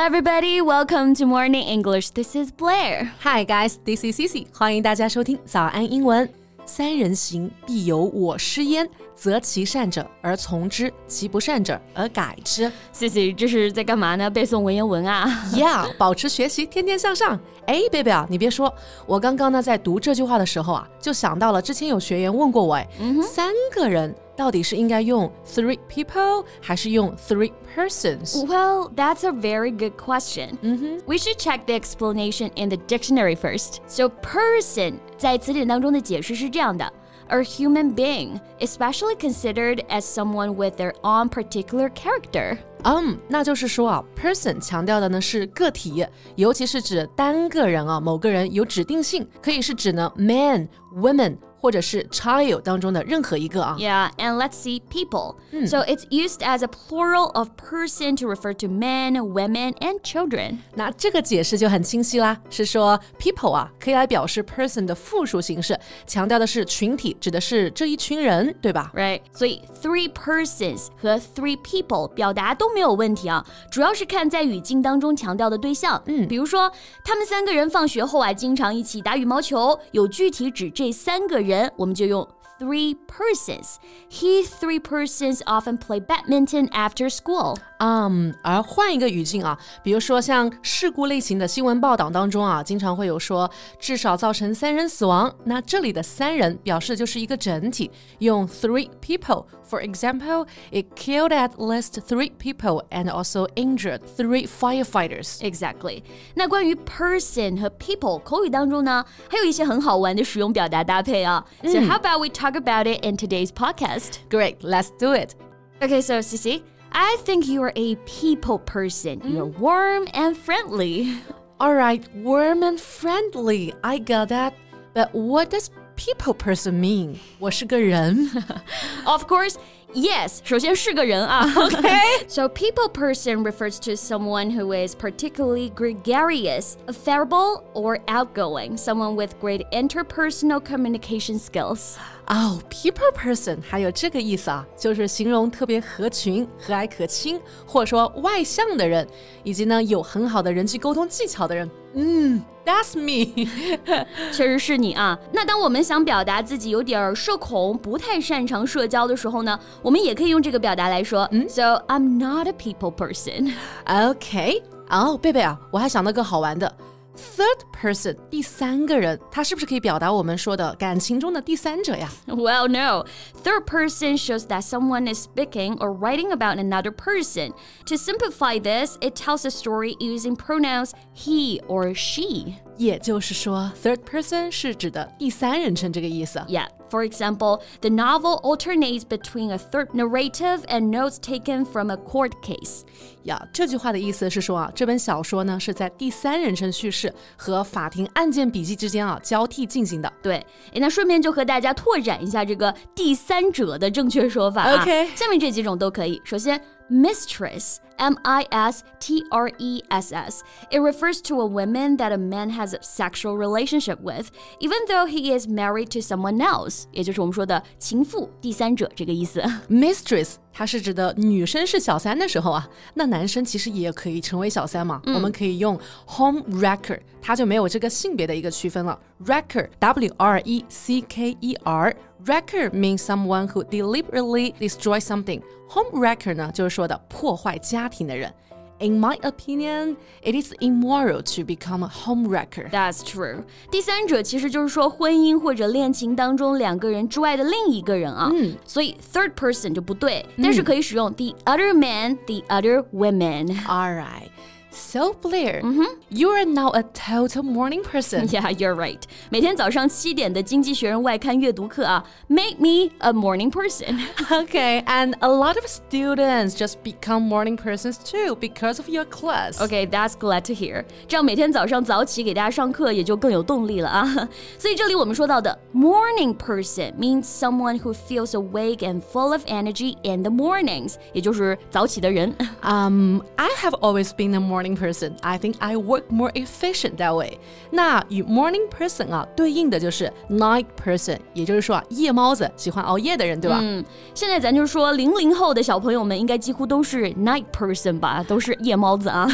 everybody. Welcome to Morning English. This is Blair. Hi guys, this is Cici. 欢迎大家收听早安英文。三人行，必有我师焉。择其善者而从之，其不善者而改之。Cici，这是在干嘛呢？背诵文言文啊？Yeah，保持学习，天天向上。哎，贝贝啊，你别说，我刚刚呢在读这句话的时候啊，就想到了之前有学员问过我，哎，三个人。到底是应该用 three people 还是用 three persons? Well, that's a very good question. Mm -hmm. We should check the explanation in the dictionary first. So, person 在词典当中的解释是这样的。A human being, especially considered as someone with their own particular character. 嗯，那就是说啊，person 强调的呢是个体，尤其是指单个人啊，某个人有指定性，可以是指呢 man、women 或者是 child 当中的任何一个啊。Yeah, and let's see people. So it's used as a plural of person to refer to men, women, and children. 那这个解释就很清晰啦，是说 people 啊可以来表示 person 的复数形式，强调的是群体，指的是这一群人，对吧？Right. 所以 three persons 和 three people 表达都没有问题啊，主要是看在语境当中强调的对象。嗯，比如说他们三个人放学后啊，经常一起打羽毛球，有具体指这三个人， 我们就用。three persons. He three persons often play badminton after school. 嗯，而换一个语境啊，比如说像事故类型的新闻报道当中啊，经常会有说至少造成三人死亡。那这里的三人表示就是一个整体，用 three people。For example, it killed at least three people and also injured three firefighters. Exactly. 那关于 person 和 people 口语当中呢，还有一些很好玩的使用表达搭配啊。 So how about we talk about it in today's podcast? Great, let's do it. Okay, so Cici. I think you're a people person. Mm. You're warm and friendly. All right, warm and friendly. I got that. But what does people person mean? 我是个人. of course, yes. 首先是个人啊, okay? so people person refers to someone who is particularly gregarious, affable, or outgoing, someone with great interpersonal communication skills. 哦，people person 还有这个意思啊，就是形容特别合群、和蔼可亲，或者说外向的人，以及呢有很好的人际沟通技巧的人。嗯，That's me，确实是你啊。那当我们想表达自己有点社恐、不太擅长社交的时候呢，我们也可以用这个表达来说。嗯，So I'm not a people person。OK，哦，贝贝啊，我还想到个好玩的。Third person，第三个人，它是不是可以表达我们说的感情中的第三者呀？Well, no. Third person shows that someone is speaking or writing about another person. To simplify this, it tells a story using pronouns he or she. 也就是说，third person 是指的第三人称这个意思。Yeah. For example, the novel alternates between a third narrative and notes taken from a court case. 呀，这句话的意思是说啊，这本小说呢是在第三人称叙事和法庭案件笔记之间啊交替进行的。对，那顺便就和大家拓展一下这个第三者的正确说法啊。OK，下面这几种都可以。首先。 mistress, M I S T R E S S. It refers to a woman that a man has a sexual relationship with, even though he is married to someone else. 也就是我们说的情妇、第三者这个意思。Mistress 它是指的女生是小三的时候啊，那男生其实也可以成为小三嘛。嗯、我们可以用 home wrecker，它就没有这个性别的一个区分了。Wrecker，W R E C K E R。Wrecker means someone who deliberately destroys something. Home wrecker 呢，就是说的破坏家庭的人。In my opinion, it is immoral to become a home wrecker. That's true. 第三者其实就是说婚姻或者恋情当中两个人之外的另一个人啊。嗯，所以 third person 就不对，但是可以使用 the other man, the other women. All right. So Blair, mm -hmm. you are now a total morning person. Yeah, you're right. 每天早上七点的《经济学人》外刊阅读课啊，make me a morning person. okay, and a lot of students just become morning persons too because of your class. Okay, that's glad to hear. 这样每天早上早起给大家上课也就更有动力了啊。所以这里我们说到的 morning person means someone who feels awake and full of energy in the mornings，也就是早起的人。Um, I have always been a morning morning person. I think I work more efficient that way. 那与 morning person 啊对应的就是 night person，也就是说啊夜猫子，喜欢熬夜的人，对吧？嗯，现在咱就说零零后的小朋友们应该几乎都是 night person 吧，都是夜猫子啊。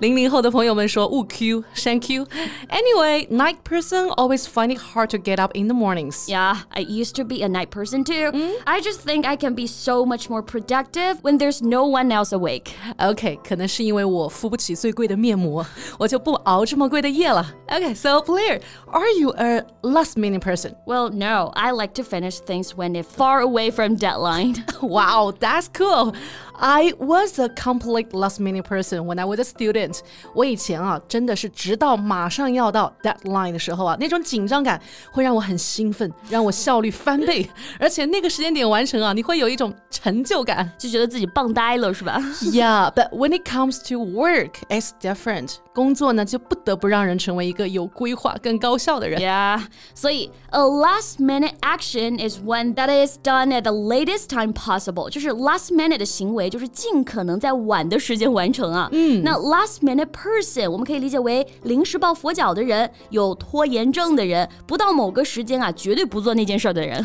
零零后的朋友们说勿 Q thank you. Anyway, night person always find it hard to get up in the mornings. Yeah, I used to be a night person too. I just think I can be so much more productive when there's no one else awake. OK，可能是因为我付 不起最贵的面膜，我就不熬这么贵的夜了。OK, so Blair, are you a last minute person? Well, no, I like to finish things when it's far away from deadline. Wow, that's cool. I was a complete last minute person when I was a student. 我以前啊，真的是直到马上要到 deadline 的时候啊，那种紧张感会让我很兴奋，让我效率翻倍，而且那个时间点完成啊，你会有一种成就感。就觉得自己棒呆了，是吧？ Yeah, but when it comes to work, it's different. 工作呢，就不得不让人成为一个有规划、更高效的人。 Yeah. 所以 a last minute action is one that is done at the latest time possible. 就是 last minute 的行为， 就是尽可能在晚的时间完成啊。嗯，那 last minute person 我们可以理解为临时抱佛脚的人，有拖延症的人，不到某个时间啊，绝对不做那件事儿的人。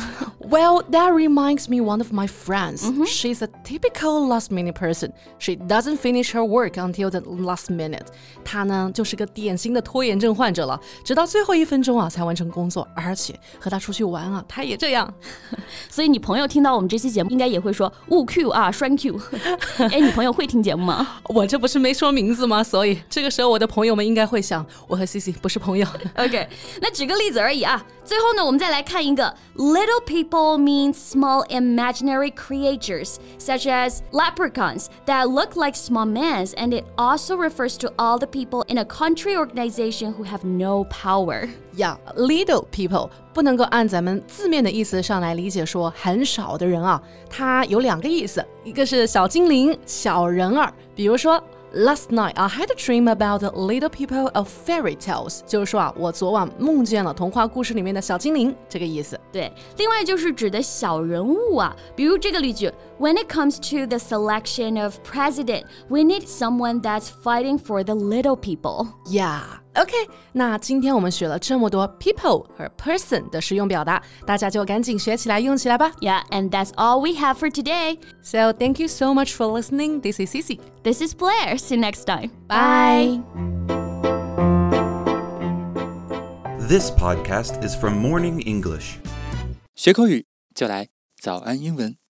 Well, that reminds me one of my friends. She's a typical last minute person. She doesn't finish her work until the last minute. 她呢就是个典型的拖延症患者了，直到最后一分钟啊才完成工作，而且和她出去玩啊，她也这样。所以你朋友听到我们这期节目，应该也会说勿 Q 啊，栓 Q。哎，你朋友会听节目吗？我这不是没说名字吗？所以这个时候我的朋友们应该会想，我和 Cici 不是朋友。OK，那举个例子而已啊。最后呢，我们再来看一个 little people means small imaginary creatures such as leprechauns that look like small men, and it also refers to all the people in a country organization who have no power. 呀、little people 不能够按咱们字面的意思上来理解，说很少的人啊，它有两个意思，一个是小精灵、小人儿，比如说。 Last night I had a dream about the little people of fairy tales，就是说啊，我昨晚梦见了童话故事里面的小精灵，这个意思。对，另外就是指的小人物啊，比如这个例句：When it comes to the selection of president, we need someone that's fighting for the little people. Yeah, OK。那今天我们学了这么多 people 和 person 的实用表达，大家就赶紧学起来，用起来吧。 Yeah, and that's all we have for today. So thank you so much for listening. This is Cici. This is Blair. See you next time. Bye. This podcast is from Morning English. 学口语就来早安英文。